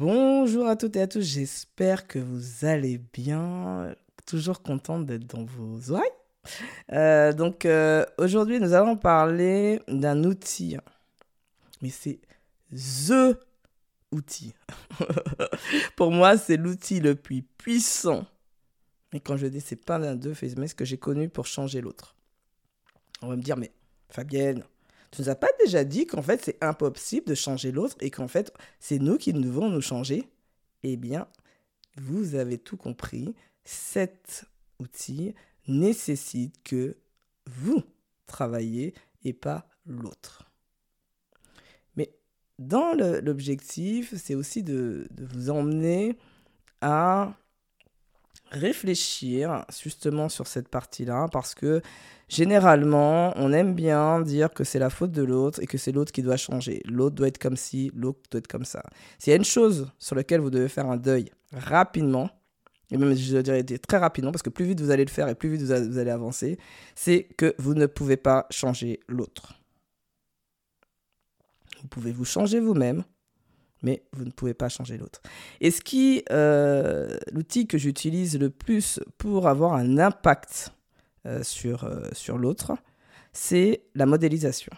Bonjour à toutes et à tous, j'espère que vous allez bien. Toujours contente d'être dans vos oreilles. Euh, donc euh, aujourd'hui, nous allons parler d'un outil. Mais c'est THE outil. Pour moi, c'est l'outil le plus puissant. Et quand je dis c'est pas l'un d'eux, mais ce que j'ai connu pour changer l'autre. On va me dire, mais Fabienne, tu nous as pas déjà dit qu'en fait c'est impossible de changer l'autre et qu'en fait c'est nous qui devons nous changer? Eh bien, vous avez tout compris. Cet outil nécessite que vous travaillez et pas l'autre. Mais dans l'objectif, c'est aussi de, de vous emmener à réfléchir justement sur cette partie-là parce que généralement, on aime bien dire que c'est la faute de l'autre et que c'est l'autre qui doit changer. L'autre doit être comme ci, l'autre doit être comme ça. S'il y a une chose sur laquelle vous devez faire un deuil rapidement, et même je dirais très rapidement, parce que plus vite vous allez le faire et plus vite vous allez avancer, c'est que vous ne pouvez pas changer l'autre. Vous pouvez vous changer vous-même, mais vous ne pouvez pas changer l'autre. Et ce qui, euh, l'outil que j'utilise le plus pour avoir un impact euh, sur, euh, sur l'autre, c'est la modélisation.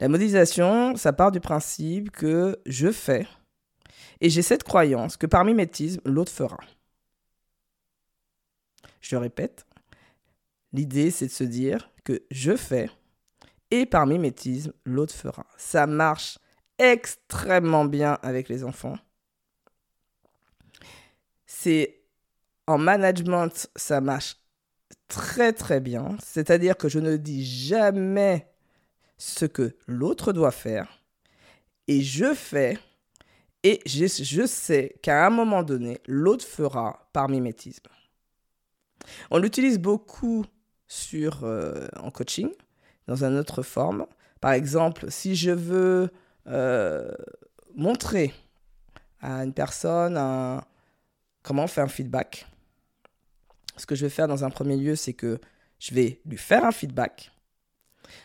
La modélisation, ça part du principe que je fais et j'ai cette croyance que par mimétisme, l'autre fera. Je répète, l'idée c'est de se dire que je fais et par mimétisme, l'autre fera. Ça marche extrêmement bien avec les enfants. C'est en management, ça marche très très bien. C'est-à-dire que je ne dis jamais ce que l'autre doit faire et je fais et je, je sais qu'à un moment donné, l'autre fera par mimétisme. On l'utilise beaucoup sur, euh, en coaching, dans une autre forme. Par exemple, si je veux montrer à une personne comment faire un feedback. Ce que je vais faire dans un premier lieu, c'est que je vais lui faire un feedback.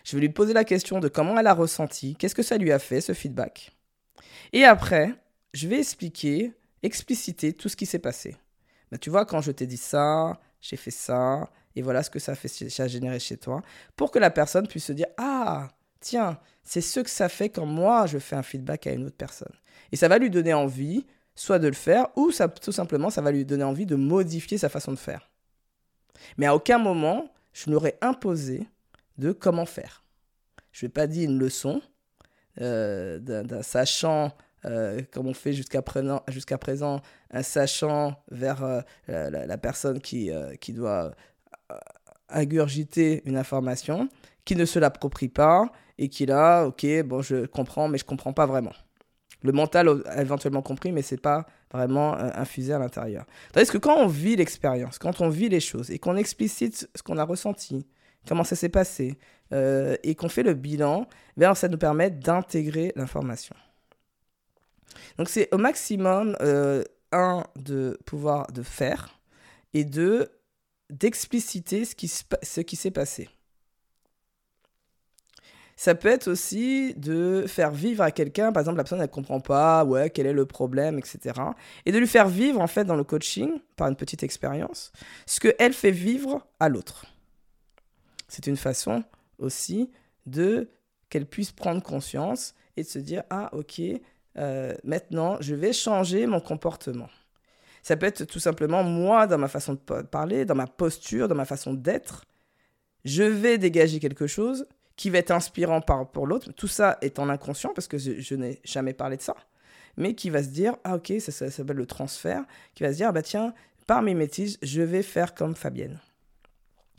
Je vais lui poser la question de comment elle a ressenti, qu'est-ce que ça lui a fait, ce feedback. Et après, je vais expliquer, expliciter tout ce qui s'est passé. Bah, tu vois, quand je t'ai dit ça, j'ai fait ça, et voilà ce que ça a, fait, ça a généré chez toi, pour que la personne puisse se dire, ah, tiens, c'est ce que ça fait quand moi je fais un feedback à une autre personne. Et ça va lui donner envie, soit de le faire, ou ça, tout simplement, ça va lui donner envie de modifier sa façon de faire. Mais à aucun moment, je n'aurais imposé de comment faire. Je ne vais pas dire une leçon euh, d'un sachant, euh, comme on fait jusqu'à présent, présent, un sachant vers euh, la, personne qui, qui doit ingurgiter une information, qui ne se l'approprie pas et qui là, ok, bon, je comprends, mais je comprends pas vraiment. Le mental a éventuellement compris, mais c'est pas vraiment euh, infusé à l'intérieur. Tandis que quand on vit l'expérience, quand on vit les choses et qu'on explicite ce qu'on a ressenti, comment ça s'est passé, euh, et qu'on fait le bilan, bien, ça nous permet d'intégrer l'information. Donc c'est au maximum, euh, un, de pouvoir de faire, et deux, d'expliciter ce qui, ce qui s'est passé. Ça peut être aussi de faire vivre à quelqu'un, par exemple, la personne ne comprend pas, ouais, quel est le problème, etc. Et de lui faire vivre, en fait, dans le coaching, par une petite expérience, ce qu'elle fait vivre à l'autre. C'est une façon aussi de qu'elle puisse prendre conscience et de se dire, ah, ok, euh, maintenant, je vais changer mon comportement. Ça peut être tout simplement moi, dans ma façon de parler, dans ma posture, dans ma façon d'être. Je vais dégager quelque chose qui va être inspirant pour l'autre. Tout ça en inconscient parce que je, n'ai jamais parlé de ça. Mais qui va se dire, ah ok, ça, s'appelle le transfert, qui va se dire, ah bah tiens, par mes métiers, je vais faire comme Fabienne.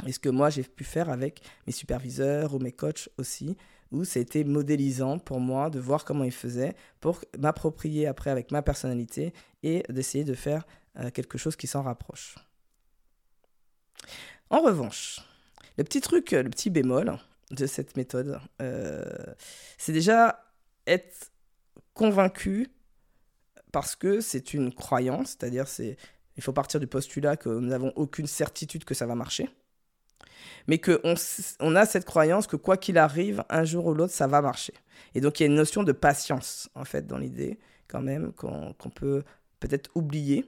Et ce que moi j'ai pu faire avec mes superviseurs ou mes coachs aussi, où c'était modélisant pour moi de voir comment ils faisaient pour m'approprier après avec ma personnalité et d'essayer de faire euh, quelque chose qui s'en rapproche. En revanche, le petit truc, le petit bémol, de cette méthode, euh, c'est déjà être convaincu parce que c'est une croyance, c'est-à-dire c'est il faut partir du postulat que nous n'avons aucune certitude que ça va marcher, mais qu'on on a cette croyance que quoi qu'il arrive, un jour ou l'autre, ça va marcher. Et donc il y a une notion de patience, en fait, dans l'idée, quand même, qu'on peut peut-être oublier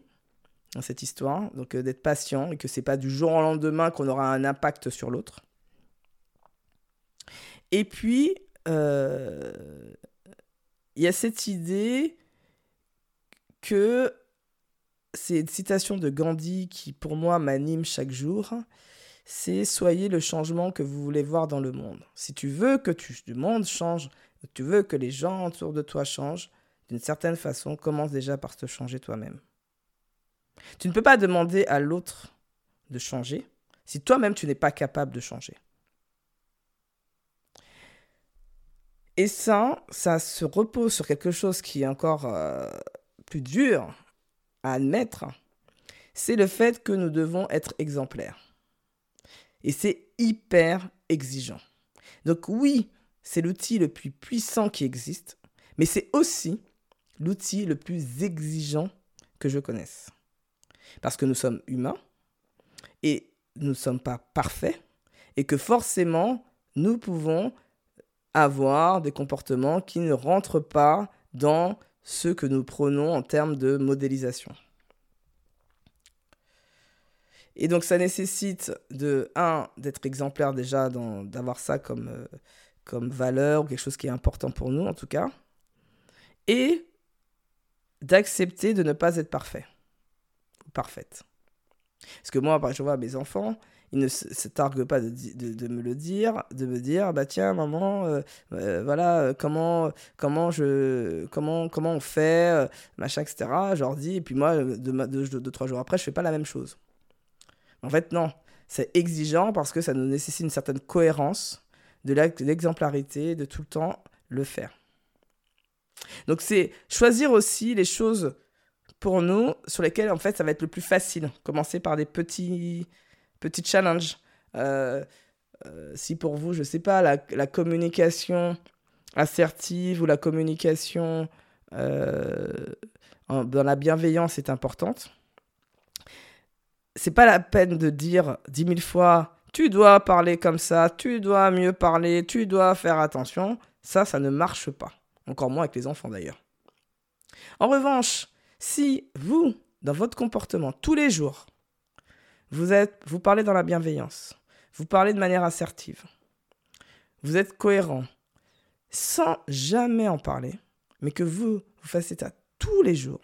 dans cette histoire. Donc euh, d'être patient et que c'est pas du jour au lendemain qu'on aura un impact sur l'autre. Et puis, euh, il y a cette idée que c'est une citation de Gandhi qui, pour moi, m'anime chaque jour. C'est soyez le changement que vous voulez voir dans le monde. Si tu veux que tu, le monde change, tu veux que les gens autour de toi changent, d'une certaine façon, commence déjà par te changer toi-même. Tu ne peux pas demander à l'autre de changer si toi-même tu n'es pas capable de changer. Et ça, ça se repose sur quelque chose qui est encore euh, plus dur à admettre, c'est le fait que nous devons être exemplaires. Et c'est hyper exigeant. Donc oui, c'est l'outil le plus puissant qui existe, mais c'est aussi l'outil le plus exigeant que je connaisse. Parce que nous sommes humains et nous ne sommes pas parfaits et que forcément, nous pouvons avoir des comportements qui ne rentrent pas dans ce que nous prenons en termes de modélisation. Et donc ça nécessite de, un, d'être exemplaire déjà, d'avoir ça comme, euh, comme valeur, ou quelque chose qui est important pour nous en tout cas, et d'accepter de ne pas être parfait, parfaite. Parce que moi, je vois mes enfants, ils ne se targuent pas de, de, me le dire, de me dire, bah tiens, maman, euh, euh, voilà, euh, comment, comment, je, comment, comment on fait, machin, etc. Je leur dis, et puis moi, deux, deux, trois jours après, je fais pas la même chose. En fait, non. C'est exigeant parce que ça nous nécessite une certaine cohérence, de l'exemplarité, de tout le temps le faire. Donc c'est choisir aussi les choses pour nous sur lesquelles en fait ça va être le plus facile. Commencer par des petits petits challenges. Euh, euh, si pour vous, je sais pas, la, la, communication assertive ou la communication euh, dans la bienveillance est importante, c'est pas la peine de dire dix mille fois tu dois parler comme ça, tu dois mieux parler, tu dois faire attention. Ça, ça ne marche pas. Encore moins avec les enfants d'ailleurs. En revanche, si vous, dans votre comportement, tous les jours, vous, êtes, vous parlez dans la bienveillance, vous parlez de manière assertive, vous êtes cohérent, sans jamais en parler, mais que vous, vous fassiez ça tous les jours,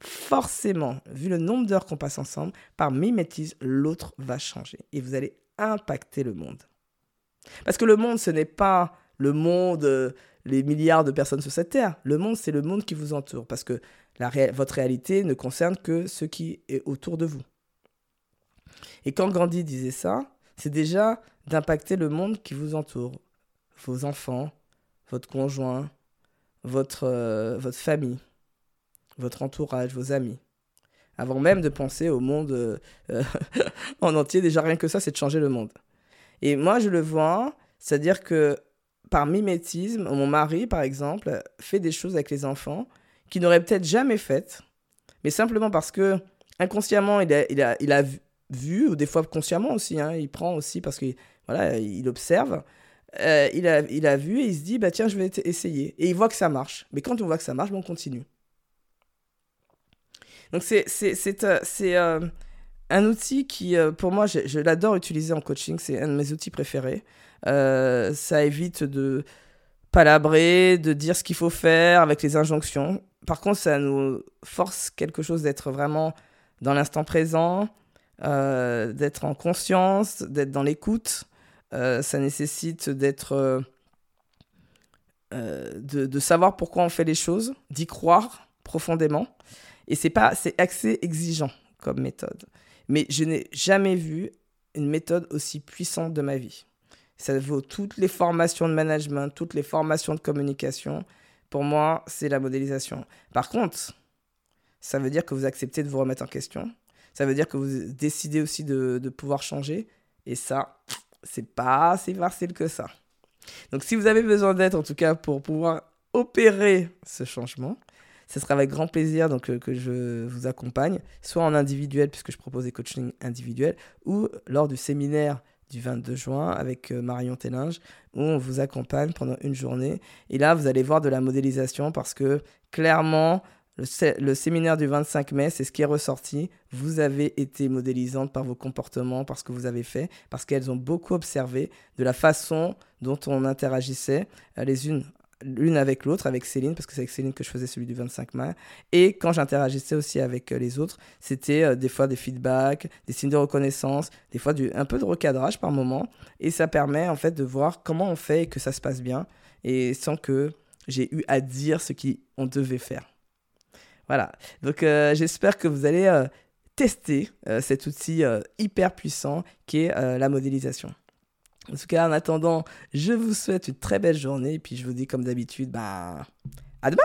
forcément, vu le nombre d'heures qu'on passe ensemble, par mimétisme, l'autre va changer et vous allez impacter le monde. Parce que le monde, ce n'est pas le monde, euh, les milliards de personnes sur cette terre. Le monde, c'est le monde qui vous entoure. Parce que votre réalité ne concerne que ce qui est autour de vous. Et quand Gandhi disait ça, c'est déjà d'impacter le monde qui vous entoure. Vos enfants, votre conjoint, votre, euh, votre famille, votre entourage, vos amis. Avant même de penser au monde euh, en entier, déjà rien que ça, c'est de changer le monde. Et moi, je le vois, c'est-à-dire que par mimétisme, mon mari, par exemple, fait des choses avec les enfants qu'il n'aurait peut-être jamais faites, mais simplement parce que inconsciemment, il a, il il a vu, ou des fois consciemment aussi, hein, il prend aussi parce qu'il voilà, il observe. Euh, il, a, il a vu et il se dit, bah tiens, je vais essayer. Et il voit que ça marche. Mais quand on voit que ça marche, on continue. Donc c'est, c'est, euh, euh, un outil qui, pour moi, je, l'adore utiliser en coaching. C'est un de mes outils préférés. ça évite de palabrer, de dire ce qu'il faut faire avec les injonctions. Par contre, ça nous force quelque chose d'être vraiment dans l'instant présent, euh, d'être en conscience, d'être dans l'écoute. Euh, ça nécessite d'être. Euh, de, de, savoir pourquoi on fait les choses, d'y croire profondément. Et c'est assez exigeant comme méthode. Mais je n'ai jamais vu une méthode aussi puissante de ma vie. Ça vaut toutes les formations de management, toutes les formations de communication. Pour moi, c'est la modélisation. Par contre, ça veut dire que vous acceptez de vous remettre en question ça veut dire que vous décidez aussi de, pouvoir changer. Et ça, c'est pas si facile que ça. Donc si vous avez besoin d'aide, en tout cas, pour pouvoir opérer ce changement, ce sera avec grand plaisir donc, euh, que je vous accompagne, soit en individuel, puisque je propose des coachings individuels, ou lors du séminaire du 22 juin avec euh, Marion Tellinge, où on vous accompagne pendant une journée. Et là, vous allez voir de la modélisation parce que clairement, le, séminaire du 25 mai, c'est ce qui est ressorti. Vous avez été modélisante par vos comportements, par ce que vous avez fait, parce qu'elles ont beaucoup observé de la façon dont on interagissait euh, les unes l'une avec l'autre, avec Céline, parce que c'est avec Céline que je faisais celui du 25 mai. Et quand j'interagissais aussi avec euh, les autres, c'était euh, des fois des feedbacks, des signes de reconnaissance, des fois un peu de recadrage par moment. Et ça permet en fait de voir comment on fait et que ça se passe bien, et sans que j'ai eu à dire ce qu'on devait faire. Voilà, donc euh, j'espère que vous allez tester cet outil hyper puissant qui est la modélisation. En tout cas, en attendant, je vous souhaite une très belle journée. Et puis je vous dis comme d'habitude, bah, à demain